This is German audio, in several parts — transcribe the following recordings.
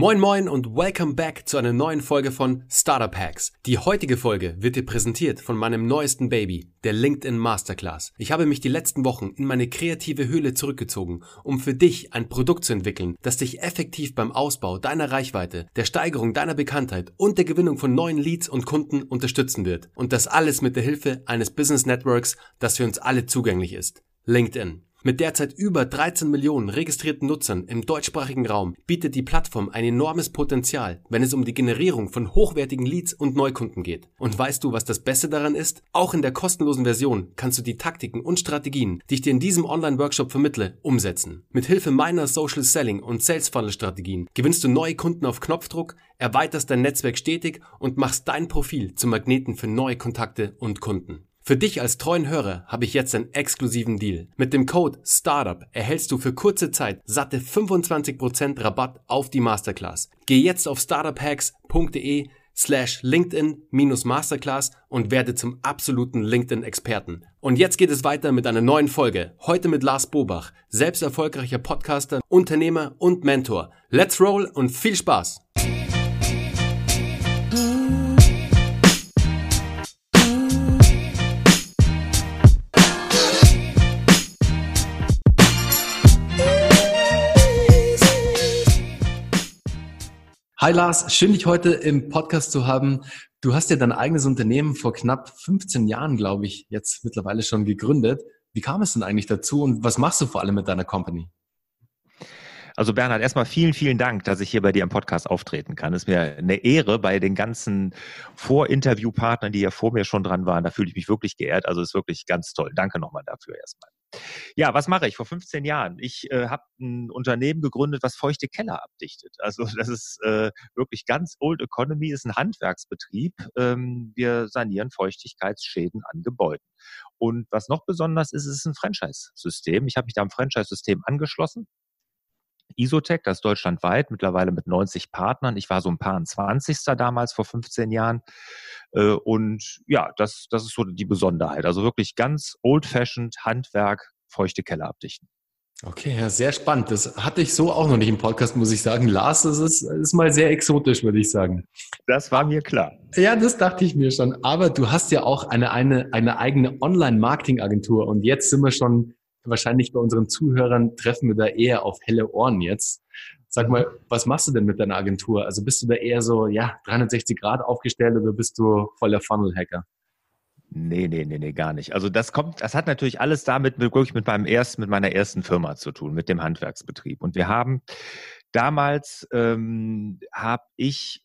Moin moin und welcome back zu einer neuen Folge von Startup Hacks. Die heutige Folge wird dir präsentiert von meinem neuesten Baby, der LinkedIn Masterclass. Ich habe mich die letzten Wochen in meine kreative Höhle zurückgezogen, um für dich ein Produkt zu entwickeln, das dich effektiv beim Ausbau deiner Reichweite, der Steigerung deiner Bekanntheit und der Gewinnung von neuen Leads und Kunden unterstützen wird. Und das alles mit der Hilfe eines Business Networks, das für uns alle zugänglich ist. LinkedIn. Mit derzeit über 13 Millionen registrierten Nutzern im deutschsprachigen Raum bietet die Plattform ein enormes Potenzial, wenn es um die Generierung von hochwertigen Leads und Neukunden geht. Und weißt du, was das Beste daran ist? Auch in der kostenlosen Version kannst du die Taktiken und Strategien, die ich dir in diesem Online-Workshop vermittle, umsetzen. Mit Hilfe meiner Social Selling und Sales Funnel Strategien gewinnst du neue Kunden auf Knopfdruck, erweiterst dein Netzwerk stetig und machst dein Profil zum Magneten für neue Kontakte und Kunden. Für dich als treuen Hörer habe ich jetzt einen exklusiven Deal. Mit dem Code STARTUP erhältst du für kurze Zeit satte 25% Rabatt auf die Masterclass. Geh jetzt auf startuphacks.de slash LinkedIn-Masterclass und werde zum absoluten LinkedIn-Experten. Und jetzt geht es weiter mit einer neuen Folge. Heute mit Lars Bobach, selbst erfolgreicher Podcaster, Unternehmer und Mentor. Let's roll und viel Spaß! Hi Lars, schön dich heute im Podcast zu haben. Du hast ja dein eigenes Unternehmen vor knapp 15 Jahren, glaube ich, jetzt mittlerweile schon gegründet. Wie kam es denn eigentlich dazu und was machst du vor allem mit deiner Company? Also Bernhard, erstmal vielen, vielen Dank, dass ich hier bei dir im Podcast auftreten kann. Es ist mir eine Ehre bei den ganzen Vorinterviewpartnern, die ja vor mir schon dran waren. Da fühle ich mich wirklich geehrt. Also ist wirklich ganz toll. Danke nochmal dafür erstmal. Ja, was mache ich? Vor 15 Jahren. Ich äh, habe ein Unternehmen gegründet, was feuchte Keller abdichtet. Also das ist äh, wirklich ganz Old Economy, ist ein Handwerksbetrieb. Ähm, wir sanieren Feuchtigkeitsschäden an Gebäuden. Und was noch besonders ist, ist ein Franchise-System. Ich habe mich da am Franchise-System angeschlossen Isotech, das ist deutschlandweit, mittlerweile mit 90 Partnern. Ich war so ein paar 20. damals vor 15 Jahren. Äh, und ja, das, das ist so die Besonderheit. Also wirklich ganz old-fashioned Handwerk, feuchte Keller abdichten. Okay, ja, sehr spannend. Das hatte ich so auch noch nicht im Podcast, muss ich sagen. Lars, das ist, ist mal sehr exotisch, würde ich sagen. Das war mir klar. Ja, das dachte ich mir schon. Aber du hast ja auch eine, eine, eine eigene Online-Marketing-Agentur und jetzt sind wir schon wahrscheinlich bei unseren Zuhörern treffen wir da eher auf helle Ohren jetzt. Sag mal, was machst du denn mit deiner Agentur? Also bist du da eher so, ja, 360 Grad aufgestellt oder bist du voller Funnel-Hacker? Nee, nee, nee, nee, gar nicht. Also das kommt, das hat natürlich alles damit wirklich mit meinem ersten, mit meiner ersten Firma zu tun, mit dem Handwerksbetrieb. Und wir haben damals ähm, habe ich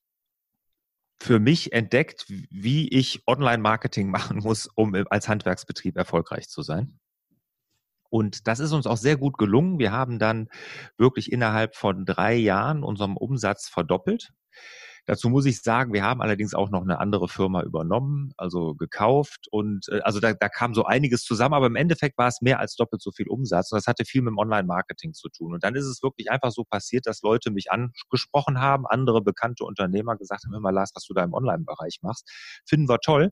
für mich entdeckt, wie ich Online-Marketing machen muss, um als Handwerksbetrieb erfolgreich zu sein. Und das ist uns auch sehr gut gelungen. Wir haben dann wirklich innerhalb von drei Jahren unseren Umsatz verdoppelt. Dazu muss ich sagen, wir haben allerdings auch noch eine andere Firma übernommen, also gekauft und äh, also da, da kam so einiges zusammen, aber im Endeffekt war es mehr als doppelt so viel Umsatz und das hatte viel mit dem Online-Marketing zu tun. Und dann ist es wirklich einfach so passiert, dass Leute mich angesprochen haben, andere bekannte Unternehmer gesagt haben, hör mal Lars, was du da im Online-Bereich machst, finden wir toll.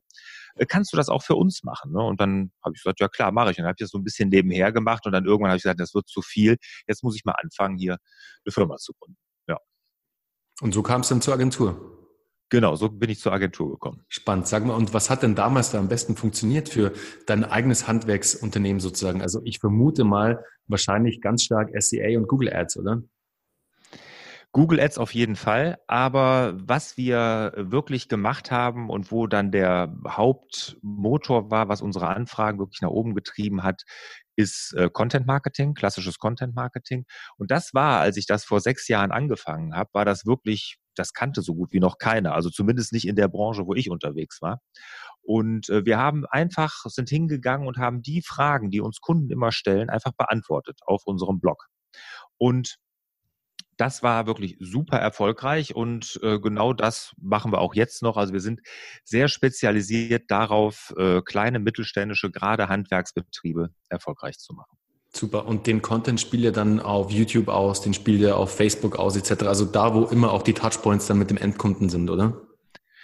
Äh, kannst du das auch für uns machen? Ne? Und dann habe ich gesagt, ja klar, mache ich. Und dann habe ich das so ein bisschen nebenher gemacht und dann irgendwann habe ich gesagt, das wird zu viel. Jetzt muss ich mal anfangen, hier eine Firma zu gründen. Und so kam es dann zur Agentur. Genau, so bin ich zur Agentur gekommen. Spannend. Sag mal, und was hat denn damals da am besten funktioniert für dein eigenes Handwerksunternehmen sozusagen? Also ich vermute mal wahrscheinlich ganz stark SEA und Google Ads, oder? Google Ads auf jeden Fall, aber was wir wirklich gemacht haben und wo dann der Hauptmotor war, was unsere Anfragen wirklich nach oben getrieben hat, ist äh, Content Marketing, klassisches Content Marketing. Und das war, als ich das vor sechs Jahren angefangen habe, war das wirklich, das kannte so gut wie noch keiner. Also zumindest nicht in der Branche, wo ich unterwegs war. Und äh, wir haben einfach, sind hingegangen und haben die Fragen, die uns Kunden immer stellen, einfach beantwortet auf unserem Blog. Und das war wirklich super erfolgreich und äh, genau das machen wir auch jetzt noch. Also wir sind sehr spezialisiert darauf, äh, kleine mittelständische, gerade Handwerksbetriebe erfolgreich zu machen. Super. Und den Content spielt ihr dann auf YouTube aus, den spielt ihr auf Facebook aus, etc. Also da, wo immer auch die Touchpoints dann mit dem Endkunden sind, oder?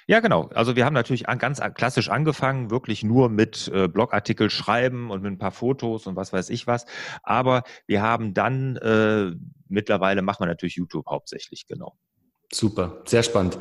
Ja, genau. Also wir haben natürlich ganz klassisch angefangen, wirklich nur mit äh, Blogartikel schreiben und mit ein paar Fotos und was weiß ich was. Aber wir haben dann äh, mittlerweile machen wir natürlich YouTube hauptsächlich, genau. Super, sehr spannend.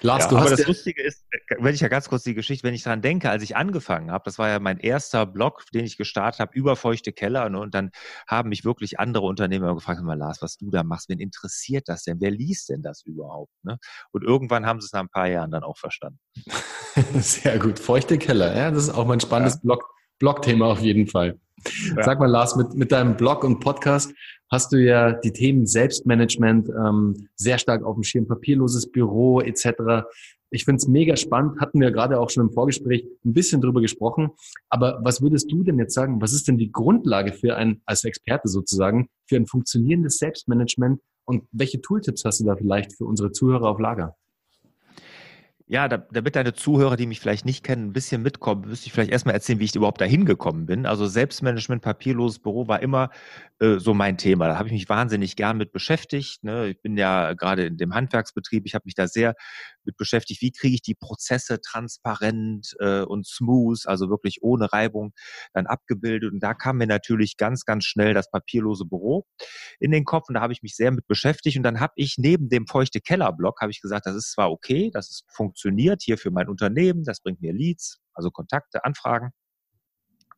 Lars, ja, du aber hast das Lustige ist, wenn ich ja ganz kurz die Geschichte, wenn ich daran denke, als ich angefangen habe, das war ja mein erster Blog, den ich gestartet habe, über feuchte Keller. Ne, und dann haben mich wirklich andere Unternehmer gefragt, mal Lars, was du da machst, wen interessiert das denn? Wer liest denn das überhaupt? Ne? Und irgendwann haben sie es nach ein paar Jahren dann auch verstanden. sehr gut, feuchte Keller, ja, das ist auch mein spannendes ja. Blog, Blog-Thema auf jeden Fall. Ja. Sag mal, Lars, mit, mit deinem Blog und Podcast hast du ja die Themen Selbstmanagement ähm, sehr stark auf dem Schirm, papierloses Büro etc. Ich finde es mega spannend, hatten wir gerade auch schon im Vorgespräch ein bisschen drüber gesprochen. Aber was würdest du denn jetzt sagen, was ist denn die Grundlage für ein, als Experte sozusagen, für ein funktionierendes Selbstmanagement und welche Tooltips hast du da vielleicht für unsere Zuhörer auf Lager? Ja, da, damit deine Zuhörer, die mich vielleicht nicht kennen, ein bisschen mitkommen, müsste ich vielleicht erstmal erzählen, wie ich überhaupt dahin gekommen bin. Also Selbstmanagement, papierloses Büro war immer äh, so mein Thema. Da habe ich mich wahnsinnig gern mit beschäftigt. Ne? Ich bin ja gerade in dem Handwerksbetrieb, ich habe mich da sehr mit beschäftigt, wie kriege ich die Prozesse transparent äh, und smooth, also wirklich ohne Reibung dann abgebildet. Und da kam mir natürlich ganz, ganz schnell das papierlose Büro in den Kopf und da habe ich mich sehr mit beschäftigt. Und dann habe ich neben dem feuchte Keller-Blog, habe ich gesagt, das ist zwar okay, das ist funktioniert hier für mein Unternehmen, das bringt mir Leads, also Kontakte, Anfragen.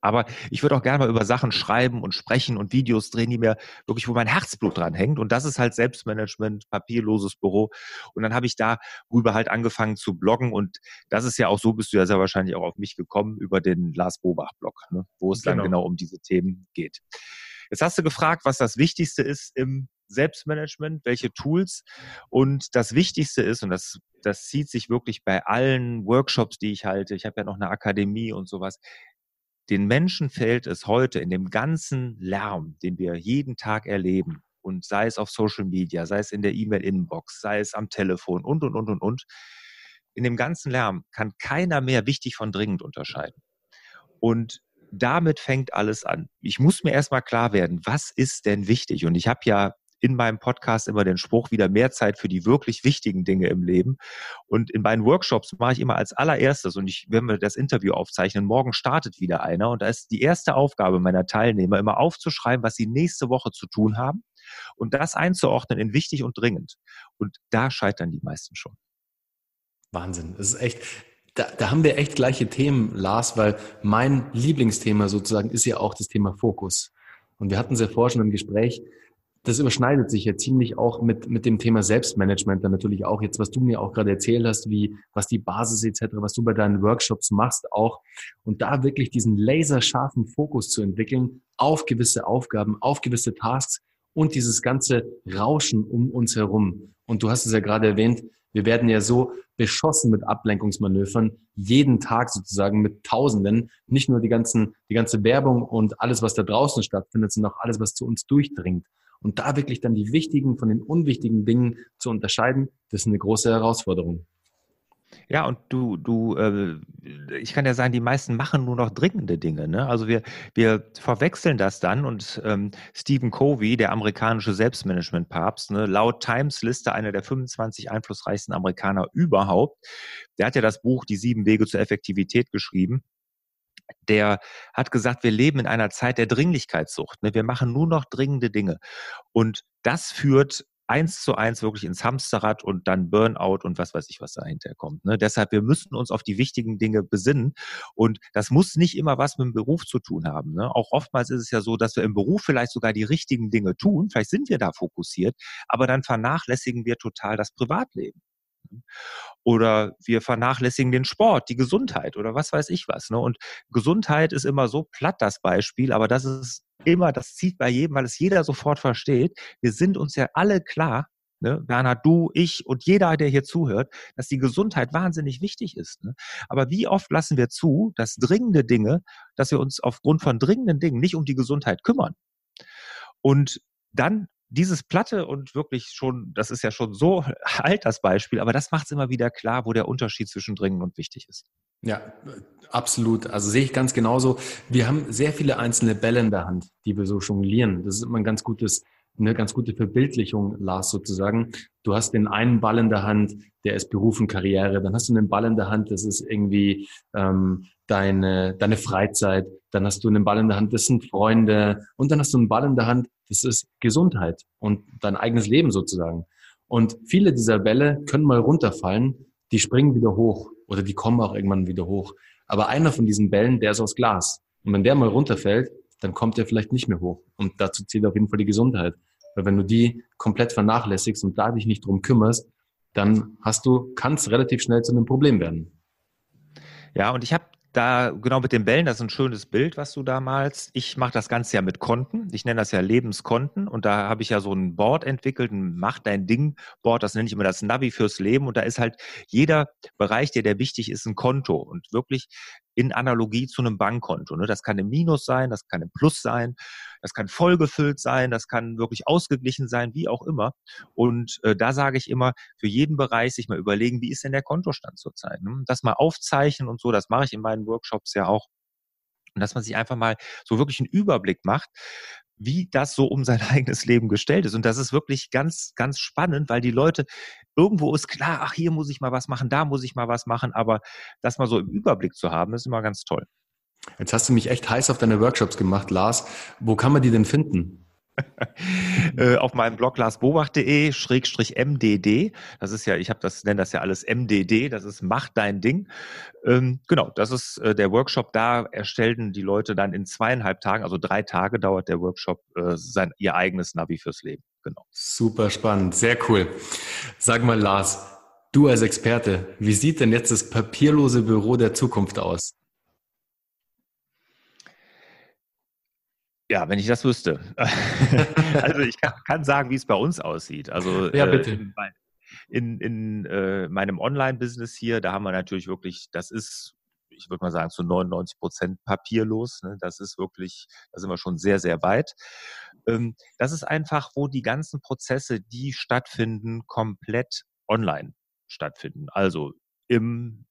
Aber ich würde auch gerne mal über Sachen schreiben und sprechen und Videos drehen, die mir wirklich, wo mein Herzblut dran hängt. Und das ist halt Selbstmanagement, papierloses Büro. Und dann habe ich darüber halt angefangen zu bloggen. Und das ist ja auch so, bist du ja sehr wahrscheinlich auch auf mich gekommen über den Lars Bobach-Blog, ne, wo es genau. dann genau um diese Themen geht. Jetzt hast du gefragt, was das Wichtigste ist im Selbstmanagement, welche Tools. Und das Wichtigste ist, und das, das zieht sich wirklich bei allen Workshops, die ich halte, ich habe ja noch eine Akademie und sowas, den Menschen fällt es heute in dem ganzen Lärm, den wir jeden Tag erleben, und sei es auf Social Media, sei es in der E-Mail-Inbox, sei es am Telefon und, und, und, und, und, in dem ganzen Lärm kann keiner mehr wichtig von dringend unterscheiden. Und damit fängt alles an. Ich muss mir erstmal klar werden, was ist denn wichtig? Und ich habe ja in meinem Podcast immer den Spruch, wieder mehr Zeit für die wirklich wichtigen Dinge im Leben. Und in meinen Workshops mache ich immer als allererstes, und ich, wenn wir das Interview aufzeichnen, morgen startet wieder einer. Und da ist die erste Aufgabe meiner Teilnehmer, immer aufzuschreiben, was sie nächste Woche zu tun haben und das einzuordnen in wichtig und dringend. Und da scheitern die meisten schon. Wahnsinn. Das ist echt, da, da haben wir echt gleiche Themen, Lars, weil mein Lieblingsthema sozusagen ist ja auch das Thema Fokus. Und wir hatten es ja schon im Gespräch, das überschneidet sich ja ziemlich auch mit, mit dem Thema Selbstmanagement dann natürlich auch jetzt, was du mir auch gerade erzählt hast, wie, was die Basis etc., was du bei deinen Workshops machst auch. Und da wirklich diesen laserscharfen Fokus zu entwickeln auf gewisse Aufgaben, auf gewisse Tasks und dieses ganze Rauschen um uns herum. Und du hast es ja gerade erwähnt, wir werden ja so beschossen mit Ablenkungsmanövern, jeden Tag sozusagen mit Tausenden. Nicht nur die ganzen, die ganze Werbung und alles, was da draußen stattfindet, sondern auch alles, was zu uns durchdringt. Und da wirklich dann die wichtigen von den unwichtigen Dingen zu unterscheiden, das ist eine große Herausforderung. Ja, und du, du, äh, ich kann ja sagen, die meisten machen nur noch dringende Dinge. Ne? Also wir, wir verwechseln das dann und ähm, Stephen Covey, der amerikanische Selbstmanagement-Papst, ne, laut Times-Liste einer der 25 einflussreichsten Amerikaner überhaupt, der hat ja das Buch Die sieben Wege zur Effektivität geschrieben der hat gesagt, wir leben in einer Zeit der Dringlichkeitssucht. Ne? Wir machen nur noch dringende Dinge. Und das führt eins zu eins wirklich ins Hamsterrad und dann Burnout und was weiß ich, was dahinter kommt. Ne? Deshalb, wir müssen uns auf die wichtigen Dinge besinnen. Und das muss nicht immer was mit dem Beruf zu tun haben. Ne? Auch oftmals ist es ja so, dass wir im Beruf vielleicht sogar die richtigen Dinge tun. Vielleicht sind wir da fokussiert, aber dann vernachlässigen wir total das Privatleben. Oder wir vernachlässigen den Sport, die Gesundheit oder was weiß ich was. Ne? Und Gesundheit ist immer so platt das Beispiel, aber das ist immer, das zieht bei jedem, weil es jeder sofort versteht. Wir sind uns ja alle klar, Ne? Bernhard, du, ich und jeder, der hier zuhört, dass die Gesundheit wahnsinnig wichtig ist. Ne? Aber wie oft lassen wir zu, dass dringende Dinge, dass wir uns aufgrund von dringenden Dingen nicht um die Gesundheit kümmern? Und dann dieses Platte und wirklich schon, das ist ja schon so alt, das Beispiel, aber das macht es immer wieder klar, wo der Unterschied zwischen dringend und wichtig ist. Ja, absolut. Also sehe ich ganz genauso. Wir haben sehr viele einzelne Bälle in der Hand, die wir so jonglieren. Das ist immer ein ganz gutes, eine ganz gute Verbildlichung, Lars, sozusagen. Du hast den einen Ball in der Hand, der ist Beruf und Karriere. Dann hast du einen Ball in der Hand, das ist irgendwie ähm, deine, deine Freizeit. Dann hast du einen Ball in der Hand, das sind Freunde. Und dann hast du einen Ball in der Hand, das ist Gesundheit und dein eigenes Leben sozusagen. Und viele dieser Bälle können mal runterfallen, die springen wieder hoch oder die kommen auch irgendwann wieder hoch. Aber einer von diesen Bällen, der ist aus Glas. Und wenn der mal runterfällt, dann kommt der vielleicht nicht mehr hoch. Und dazu zählt auf jeden Fall die Gesundheit. Weil wenn du die komplett vernachlässigst und da dich nicht drum kümmerst, dann hast du, kann es relativ schnell zu einem Problem werden. Ja, und ich habe da genau mit den Bällen, das ist ein schönes Bild, was du da malst. Ich mache das Ganze ja mit Konten. Ich nenne das ja Lebenskonten. Und da habe ich ja so ein Board entwickelt, ein Mach dein Ding Board. Das nenne ich immer das Navi fürs Leben. Und da ist halt jeder Bereich, der, der wichtig ist, ein Konto. Und wirklich in Analogie zu einem Bankkonto. Ne? Das kann im Minus sein, das kann im Plus sein, das kann vollgefüllt sein, das kann wirklich ausgeglichen sein, wie auch immer. Und äh, da sage ich immer, für jeden Bereich sich mal überlegen, wie ist denn der Kontostand zurzeit? Ne? Das mal aufzeichnen und so, das mache ich in meinen Workshops ja auch. Und dass man sich einfach mal so wirklich einen Überblick macht, wie das so um sein eigenes Leben gestellt ist. Und das ist wirklich ganz, ganz spannend, weil die Leute, irgendwo ist klar, ach, hier muss ich mal was machen, da muss ich mal was machen, aber das mal so im Überblick zu haben, ist immer ganz toll. Jetzt hast du mich echt heiß auf deine Workshops gemacht, Lars. Wo kann man die denn finden? Äh, auf meinem Blog larsbobach.de schrägstrich MDD. Das ist ja, ich habe das, nenne das ja alles MDD, das ist Mach dein Ding. Ähm, genau, das ist äh, der Workshop. Da erstellen die Leute dann in zweieinhalb Tagen, also drei Tage dauert der Workshop, äh, sein, ihr eigenes Navi fürs Leben. Genau. Super spannend, sehr cool. Sag mal, Lars, du als Experte, wie sieht denn jetzt das papierlose Büro der Zukunft aus? Ja, wenn ich das wüsste. also ich kann, kann, sagen, wie es bei uns aussieht. Also ja, bitte. Äh, in, in äh, meinem Online-Business hier, da haben wir natürlich wirklich, das ist, ich würde mal sagen, zu 99 Prozent papierlos. Ne? Das ist wirklich, da sind wir schon sehr, sehr weit. Ähm, das ist einfach, wo die ganzen Prozesse, die stattfinden, komplett online stattfinden. Also im,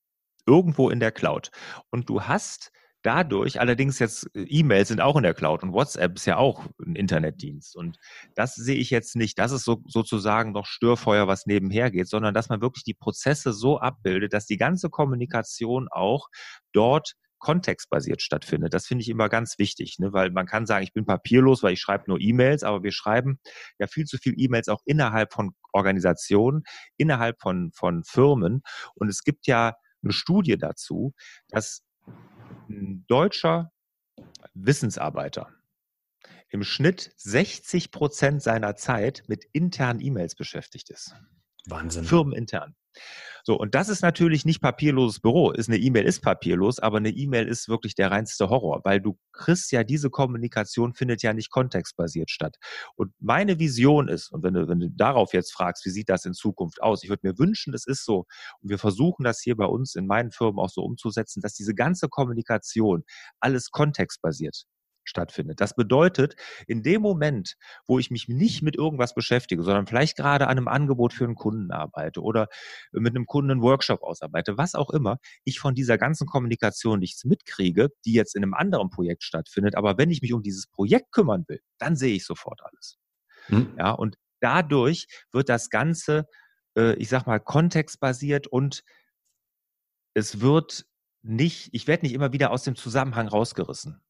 irgendwo in der Cloud. Und du hast dadurch, allerdings jetzt äh, E-Mails sind auch in der Cloud und WhatsApp ist ja auch ein Internetdienst. Und das sehe ich jetzt nicht. Das ist so, sozusagen noch Störfeuer, was nebenher geht, sondern dass man wirklich die Prozesse so abbildet, dass die ganze Kommunikation auch dort kontextbasiert stattfindet. Das finde ich immer ganz wichtig, ne? weil man kann sagen, ich bin papierlos, weil ich schreibe nur E-Mails, aber wir schreiben ja viel zu viel E-Mails auch innerhalb von Organisationen, innerhalb von, von Firmen. Und es gibt ja eine Studie dazu, dass ein deutscher Wissensarbeiter im Schnitt 60 Prozent seiner Zeit mit internen E-Mails beschäftigt ist. Wahnsinn. Firmenintern. So, und das ist natürlich nicht papierloses Büro. Ist eine E-Mail ist papierlos, aber eine E-Mail ist wirklich der reinste Horror, weil du kriegst ja diese Kommunikation findet ja nicht kontextbasiert statt. Und meine Vision ist, und wenn du, wenn du darauf jetzt fragst, wie sieht das in Zukunft aus? Ich würde mir wünschen, es ist so. Und wir versuchen das hier bei uns in meinen Firmen auch so umzusetzen, dass diese ganze Kommunikation alles kontextbasiert stattfindet. Das bedeutet, in dem Moment, wo ich mich nicht mit irgendwas beschäftige, sondern vielleicht gerade an einem Angebot für einen Kunden arbeite oder mit einem Kunden einen Workshop ausarbeite, was auch immer, ich von dieser ganzen Kommunikation nichts mitkriege, die jetzt in einem anderen Projekt stattfindet. Aber wenn ich mich um dieses Projekt kümmern will, dann sehe ich sofort alles. Hm. Ja, und dadurch wird das Ganze, äh, ich sag mal, kontextbasiert und es wird nicht, ich werde nicht immer wieder aus dem Zusammenhang rausgerissen.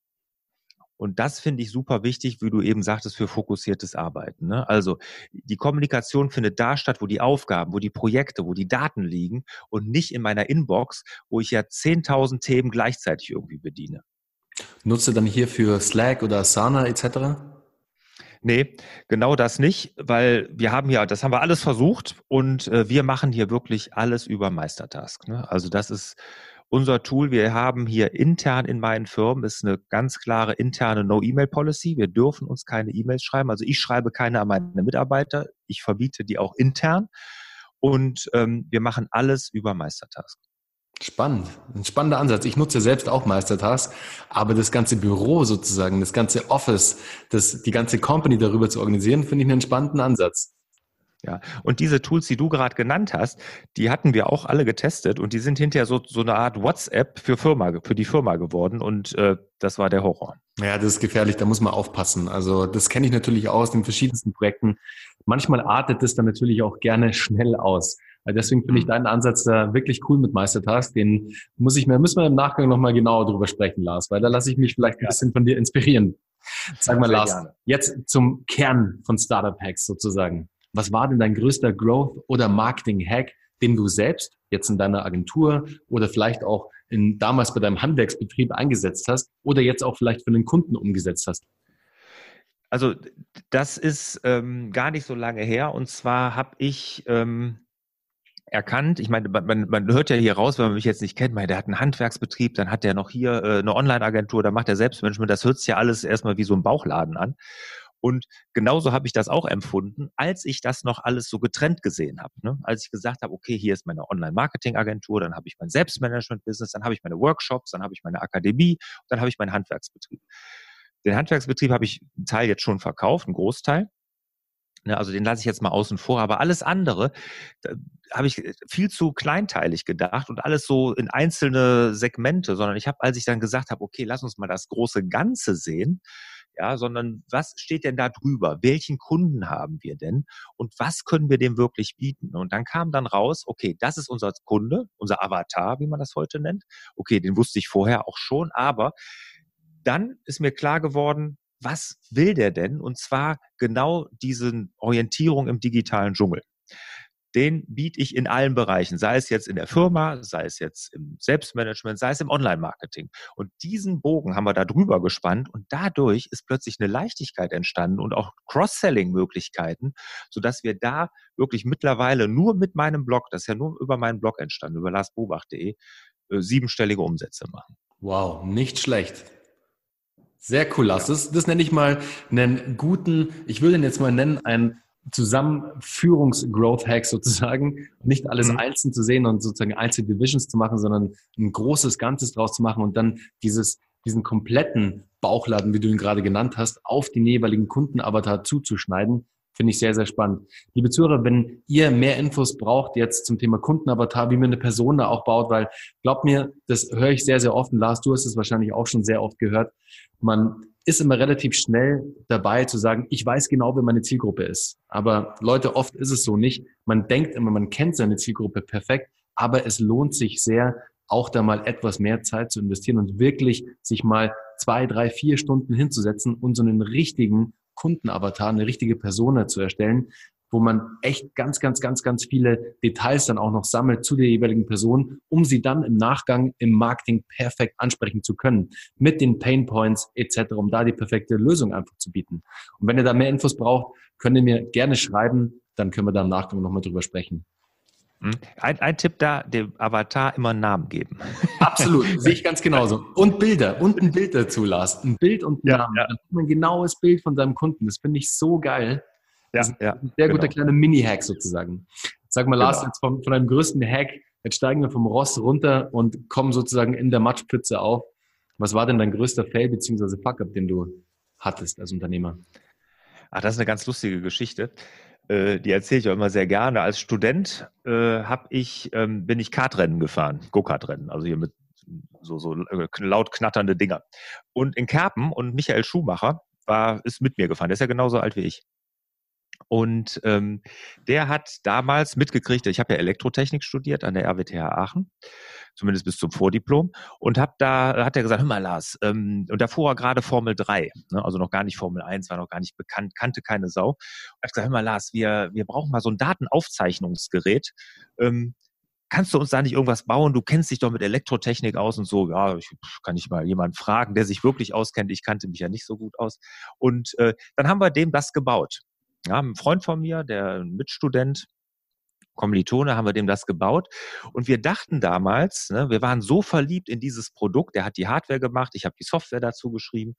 Und das finde ich super wichtig, wie du eben sagtest, für fokussiertes Arbeiten. Ne? Also die Kommunikation findet da statt, wo die Aufgaben, wo die Projekte, wo die Daten liegen und nicht in meiner Inbox, wo ich ja 10.000 Themen gleichzeitig irgendwie bediene. Nutze dann hier für Slack oder Asana etc.? Nee, genau das nicht, weil wir haben ja, das haben wir alles versucht und äh, wir machen hier wirklich alles über Meistertask. Ne? Also das ist unser Tool, wir haben hier intern in meinen Firmen, ist eine ganz klare interne No-E-Mail-Policy. Wir dürfen uns keine E-Mails schreiben. Also ich schreibe keine an meine Mitarbeiter. Ich verbiete die auch intern. Und ähm, wir machen alles über Meistertask. Spannend, ein spannender Ansatz. Ich nutze selbst auch Meistertask, aber das ganze Büro sozusagen, das ganze Office, das, die ganze Company darüber zu organisieren, finde ich einen spannenden Ansatz. Ja, und diese Tools, die du gerade genannt hast, die hatten wir auch alle getestet und die sind hinterher so, so eine Art WhatsApp für Firma, für die Firma geworden und äh, das war der Horror. Ja, das ist gefährlich, da muss man aufpassen. Also das kenne ich natürlich aus den verschiedensten Projekten. Manchmal artet es dann natürlich auch gerne schnell aus. Also deswegen finde ich mhm. deinen Ansatz da wirklich cool mit Meistertask. Den muss ich mir, müssen wir im Nachgang nochmal genauer drüber sprechen, Lars, weil da lasse ich mich vielleicht ein bisschen von dir inspirieren. Sag mal, Lars, gerne. jetzt zum Kern von Startup Hacks sozusagen. Was war denn dein größter Growth- oder Marketing-Hack, den du selbst jetzt in deiner Agentur oder vielleicht auch in, damals bei deinem Handwerksbetrieb eingesetzt hast oder jetzt auch vielleicht für einen Kunden umgesetzt hast? Also das ist ähm, gar nicht so lange her. Und zwar habe ich ähm, erkannt, ich meine, man, man hört ja hier raus, wenn man mich jetzt nicht kennt, meine, der hat einen Handwerksbetrieb, dann hat der noch hier äh, eine Online-Agentur, dann macht er Selbstmanagement. Das hört sich ja alles erstmal wie so ein Bauchladen an. Und genauso habe ich das auch empfunden, als ich das noch alles so getrennt gesehen habe. Ne? Als ich gesagt habe, okay, hier ist meine Online-Marketing-Agentur, dann habe ich mein Selbstmanagement-Business, dann habe ich meine Workshops, dann habe ich meine Akademie, dann habe ich meinen Handwerksbetrieb. Den Handwerksbetrieb habe ich einen Teil jetzt schon verkauft, einen Großteil. Ne, also den lasse ich jetzt mal außen vor. Aber alles andere habe ich viel zu kleinteilig gedacht und alles so in einzelne Segmente, sondern ich habe, als ich dann gesagt habe, okay, lass uns mal das große Ganze sehen, ja, sondern was steht denn da drüber? Welchen Kunden haben wir denn? Und was können wir dem wirklich bieten? Und dann kam dann raus, okay, das ist unser Kunde, unser Avatar, wie man das heute nennt. Okay, den wusste ich vorher auch schon, aber dann ist mir klar geworden, was will der denn? Und zwar genau diese Orientierung im digitalen Dschungel den biete ich in allen Bereichen, sei es jetzt in der Firma, sei es jetzt im Selbstmanagement, sei es im Online-Marketing. Und diesen Bogen haben wir da drüber gespannt und dadurch ist plötzlich eine Leichtigkeit entstanden und auch Cross-Selling-Möglichkeiten, sodass wir da wirklich mittlerweile nur mit meinem Blog, das ist ja nur über meinen Blog entstanden, über larsbobach.de, äh, siebenstellige Umsätze machen. Wow, nicht schlecht. Sehr cool, Lars. Das, das nenne ich mal einen guten, ich würde ihn jetzt mal nennen, einen Zusammenführungs-Growth-Hack sozusagen, nicht alles mhm. einzeln zu sehen und sozusagen einzelne Divisions zu machen, sondern ein großes Ganzes draus zu machen und dann dieses, diesen kompletten Bauchladen, wie du ihn gerade genannt hast, auf den jeweiligen Kundenavatar zuzuschneiden, finde ich sehr, sehr spannend. Liebe Zuhörer, wenn ihr mehr Infos braucht jetzt zum Thema Kundenavatar, wie man eine Person da auch baut, weil glaubt mir, das höre ich sehr, sehr oft. Und Lars, du hast es wahrscheinlich auch schon sehr oft gehört. Man ist immer relativ schnell dabei zu sagen, ich weiß genau, wer meine Zielgruppe ist. Aber Leute, oft ist es so nicht. Man denkt immer, man kennt seine Zielgruppe perfekt, aber es lohnt sich sehr, auch da mal etwas mehr Zeit zu investieren und wirklich sich mal zwei, drei, vier Stunden hinzusetzen und so einen richtigen Kundenavatar, eine richtige Persona zu erstellen, wo man echt ganz, ganz, ganz, ganz viele Details dann auch noch sammelt zu der jeweiligen Person, um sie dann im Nachgang im Marketing perfekt ansprechen zu können, mit den Pain Points etc., um da die perfekte Lösung einfach zu bieten. Und wenn ihr da mehr Infos braucht, könnt ihr mir gerne schreiben, dann können wir da im Nachgang nochmal drüber sprechen. Hm? Ein, ein, Tipp da, dem Avatar immer einen Namen geben. Absolut, sehe ich ganz genauso. Und Bilder, und ein Bild dazu, Lars. Ein Bild und ein ja, Namen. Ja. Ein genaues Bild von seinem Kunden. Das finde ich so geil. Ja, ja, ein sehr guter genau. kleiner Mini-Hack sozusagen. Sag mal, Lars, genau. jetzt von, von einem größten Hack, jetzt steigen wir vom Ross runter und kommen sozusagen in der Matschpütze auf. Was war denn dein größter Fail bzw. Fuck-up, den du hattest als Unternehmer? Ach, das ist eine ganz lustige Geschichte. Äh, die erzähle ich auch immer sehr gerne. Als Student äh, hab ich, ähm, bin ich Kartrennen gefahren, Go-Kart-Rennen, also hier mit so, so äh, laut knatternde Dinger. Und in Kerpen und Michael Schumacher war, ist mit mir gefahren. Der ist ja genauso alt wie ich. Und ähm, der hat damals mitgekriegt, ich habe ja Elektrotechnik studiert an der RWTH Aachen, zumindest bis zum Vordiplom, und hab da hat er gesagt, hör mal Lars, ähm, und da fuhr er gerade Formel 3, ne, also noch gar nicht Formel 1, war noch gar nicht bekannt, kannte keine Sau. Und hat gesagt, hör mal Lars, wir, wir brauchen mal so ein Datenaufzeichnungsgerät. Ähm, kannst du uns da nicht irgendwas bauen? Du kennst dich doch mit Elektrotechnik aus und so. Ja, ich, kann ich mal jemanden fragen, der sich wirklich auskennt. Ich kannte mich ja nicht so gut aus. Und äh, dann haben wir dem das gebaut. Ja, ein Freund von mir, der Mitstudent, Kommilitone, haben wir dem das gebaut. Und wir dachten damals, ne, wir waren so verliebt in dieses Produkt, der hat die Hardware gemacht, ich habe die Software dazu geschrieben,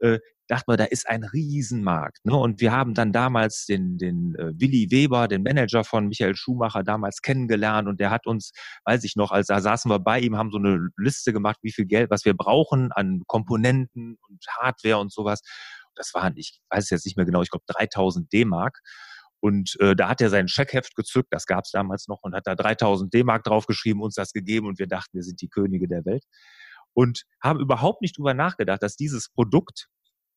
äh, dachten wir, da ist ein Riesenmarkt. Ne? Und wir haben dann damals den, den äh, Willi Weber, den Manager von Michael Schumacher, damals kennengelernt und der hat uns, weiß ich noch, als da saßen wir bei ihm, haben so eine Liste gemacht, wie viel Geld, was wir brauchen an Komponenten und Hardware und sowas das waren, ich weiß jetzt nicht mehr genau, ich glaube 3000 D-Mark. Und äh, da hat er sein Scheckheft gezückt, das gab es damals noch, und hat da 3000 D-Mark draufgeschrieben, uns das gegeben und wir dachten, wir sind die Könige der Welt. Und haben überhaupt nicht drüber nachgedacht, dass dieses Produkt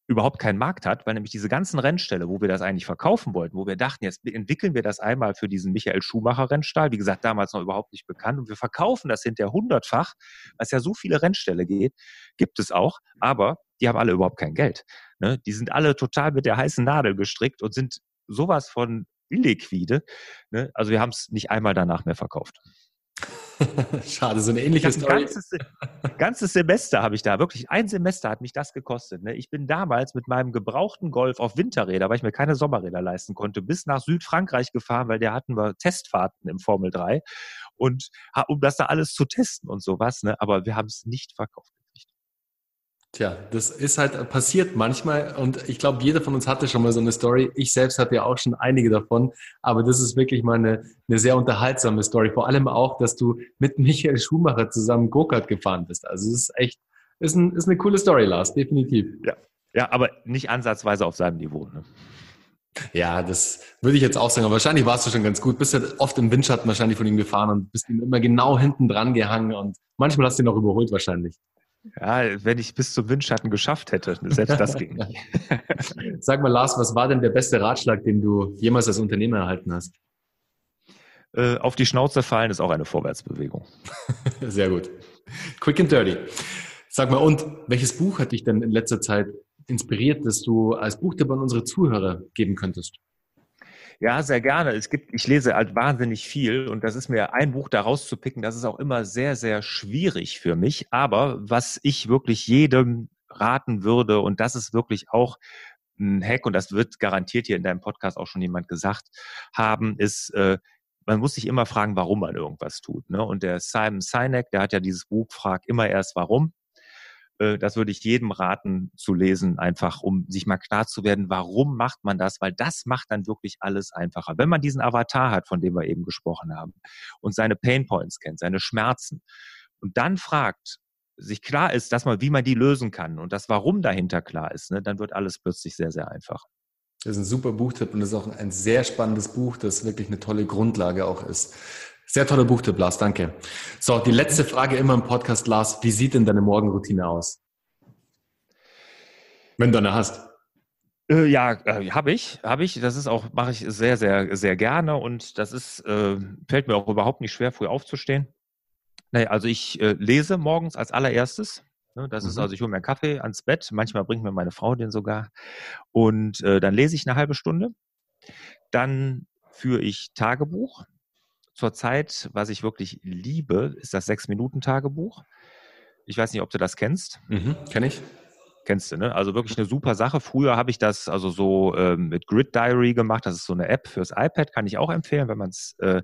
überhaupt keinen Markt hat, weil nämlich diese ganzen Rennställe, wo wir das eigentlich verkaufen wollten, wo wir dachten, jetzt entwickeln wir das einmal für diesen Michael Schumacher Rennstall, wie gesagt, damals noch überhaupt nicht bekannt und wir verkaufen das hinterher hundertfach, was ja so viele Rennställe geht, gibt es auch, aber die haben alle überhaupt kein Geld. Ne? Die sind alle total mit der heißen Nadel gestrickt und sind sowas von illiquide. Ne? Also wir haben es nicht einmal danach mehr verkauft. Schade, so eine ähnliche Story. Ganzes, ganzes Semester habe ich da, wirklich ein Semester hat mich das gekostet. Ne? Ich bin damals mit meinem gebrauchten Golf auf Winterräder, weil ich mir keine Sommerräder leisten konnte, bis nach Südfrankreich gefahren, weil da hatten wir Testfahrten im Formel 3 und um das da alles zu testen und sowas. Ne? Aber wir haben es nicht verkauft. Tja, das ist halt passiert manchmal und ich glaube, jeder von uns hatte schon mal so eine Story. Ich selbst hatte ja auch schon einige davon, aber das ist wirklich mal eine, eine sehr unterhaltsame Story. Vor allem auch, dass du mit Michael Schumacher zusammen Go-Kart gefahren bist. Also es ist echt, ist, ein, ist eine coole Story, Lars, definitiv. Ja, ja aber nicht ansatzweise auf seinem Niveau. Ne? Ja, das würde ich jetzt auch sagen. Aber wahrscheinlich warst du schon ganz gut. Bist ja oft im Windschatten wahrscheinlich von ihm gefahren und bist ihm immer genau hinten dran gehangen und manchmal hast du ihn auch überholt wahrscheinlich. Ja, wenn ich bis zum Windschatten geschafft hätte, selbst das ging nicht. Sag mal, Lars, was war denn der beste Ratschlag, den du jemals als Unternehmer erhalten hast? Äh, auf die Schnauze fallen ist auch eine Vorwärtsbewegung. Sehr gut. Quick and dirty. Sag mal, und welches Buch hat dich denn in letzter Zeit inspiriert, dass du als Buchtipp an unsere Zuhörer geben könntest? Ja, sehr gerne. Es gibt, ich lese halt wahnsinnig viel und das ist mir ein Buch da rauszupicken, das ist auch immer sehr, sehr schwierig für mich. Aber was ich wirklich jedem raten würde, und das ist wirklich auch ein Hack, und das wird garantiert hier in deinem Podcast auch schon jemand gesagt haben, ist, äh, man muss sich immer fragen, warum man irgendwas tut. Ne? Und der Simon Sinek, der hat ja dieses Buch Frag immer erst warum. Äh, das würde ich jedem raten zu lesen, einfach um sich mal klar zu werden, warum macht man das? Weil das macht dann wirklich alles einfacher. Wenn man diesen Avatar hat, von dem wir eben gesprochen haben, und seine Pain Points kennt, seine Schmerzen, und dann fragt, sich klar ist, dass man, wie man die lösen kann und das Warum dahinter klar ist, ne, dann wird alles plötzlich sehr, sehr einfach. Das ist ein super Buchtipp und das ist auch ein sehr spannendes Buch, das wirklich eine tolle Grundlage auch ist. Sehr toller Buchtipp, Lars, danke. So, die letzte Frage immer im Podcast, Lars. Wie sieht denn deine Morgenroutine aus? Wenn du eine hast. Äh, ja, äh, habe ich, habe ich. Das ist auch, mache ich sehr, sehr, sehr gerne und das ist, äh, fällt mir auch überhaupt nicht schwer, früh aufzustehen. Naja, also ich äh, lese morgens als allererstes. Ne, das mhm. ist also, ich hole mir einen Kaffee ans Bett. Manchmal bringt mir meine Frau den sogar. Und äh, dann lese ich eine halbe Stunde. Dann führe ich Tagebuch zurzeit, was ich wirklich liebe, ist das Sechs-Minuten-Tagebuch. Ich weiß nicht, ob du das kennst. Mhm, kenn ich. Kennst du, ne? Also wirklich eine super Sache. Früher habe ich das also so ähm, mit Grid Diary gemacht. Das ist so eine App fürs iPad, kann ich auch empfehlen, wenn man es äh,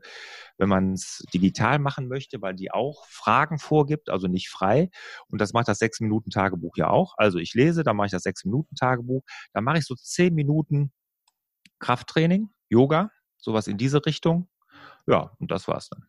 wenn man es digital machen möchte, weil die auch Fragen vorgibt, also nicht frei. Und das macht das sechs Minuten Tagebuch ja auch. Also ich lese, dann mache ich das sechs Minuten Tagebuch, dann mache ich so zehn Minuten Krafttraining, Yoga, sowas in diese Richtung ja, und das war's dann.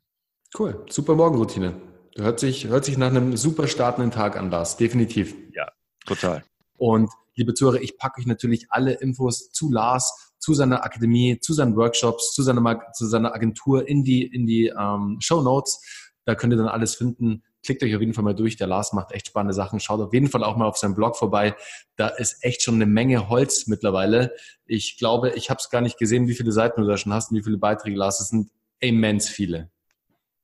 Cool, super Morgenroutine. Hört sich, hört sich nach einem super startenden Tag an, Lars, definitiv. Ja, total. Und liebe Zuhörer, ich packe euch natürlich alle Infos zu Lars, zu seiner Akademie, zu seinen Workshops, zu seiner, zu seiner Agentur in die, in die ähm, Show Notes. Da könnt ihr dann alles finden. Klickt euch auf jeden Fall mal durch. Der Lars macht echt spannende Sachen. Schaut auf jeden Fall auch mal auf seinem Blog vorbei. Da ist echt schon eine Menge Holz mittlerweile. Ich glaube, ich habe es gar nicht gesehen, wie viele Seiten du da schon hast und wie viele Beiträge, Lars. Es sind immens viele.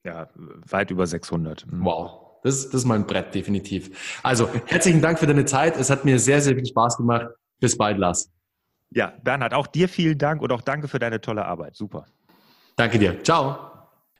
Ja, weit über 600. Mhm. Wow. Das, das ist mal ein Brett, definitiv. Also, herzlichen Dank für deine Zeit. Es hat mir sehr, sehr viel Spaß gemacht. Bis bald, Lars. Ja, Bernhard, auch dir vielen Dank und auch danke für deine tolle Arbeit. Super. Danke dir. Ciao.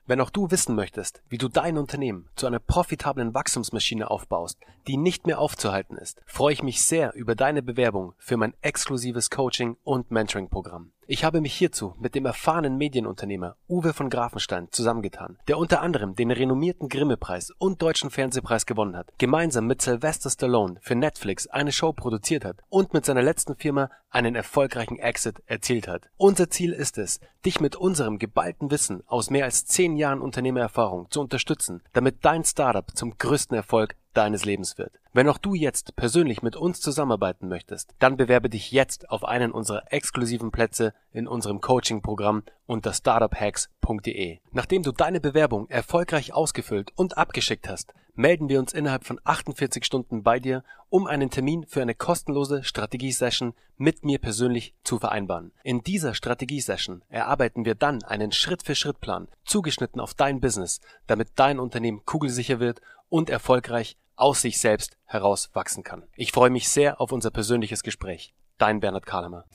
Wenn auch du wissen möchtest, wie du dein Unternehmen zu einer profitablen Wachstumsmaschine aufbaust, die nicht mehr aufzuhalten ist, freue ich mich sehr über deine Bewerbung für mein exklusives Coaching und Mentoring-Programm. Ich habe mich hierzu mit dem erfahrenen Medienunternehmer Uwe von Grafenstein zusammengetan, der unter anderem den renommierten Grimme-Preis und Deutschen Fernsehpreis gewonnen hat, gemeinsam mit Sylvester Stallone für Netflix eine Show produziert hat und mit seiner letzten Firma einen erfolgreichen Exit erzielt hat. Unser Ziel ist es, dich mit unserem geballten Wissen aus mehr als zehn Jahren Unternehmererfahrung zu unterstützen, damit dein Startup zum größten Erfolg deines Lebens wird. Wenn auch du jetzt persönlich mit uns zusammenarbeiten möchtest, dann bewerbe dich jetzt auf einen unserer exklusiven Plätze in unserem Coaching-Programm unter startuphacks.de. Nachdem du deine Bewerbung erfolgreich ausgefüllt und abgeschickt hast, melden wir uns innerhalb von 48 Stunden bei dir, um einen Termin für eine kostenlose Strategiesession mit mir persönlich zu vereinbaren. In dieser Strategiesession erarbeiten wir dann einen Schritt-für-Schritt-Plan, zugeschnitten auf dein Business, damit dein Unternehmen kugelsicher wird und erfolgreich aus sich selbst heraus wachsen kann. Ich freue mich sehr auf unser persönliches Gespräch. Dein Bernhard Kahlemer.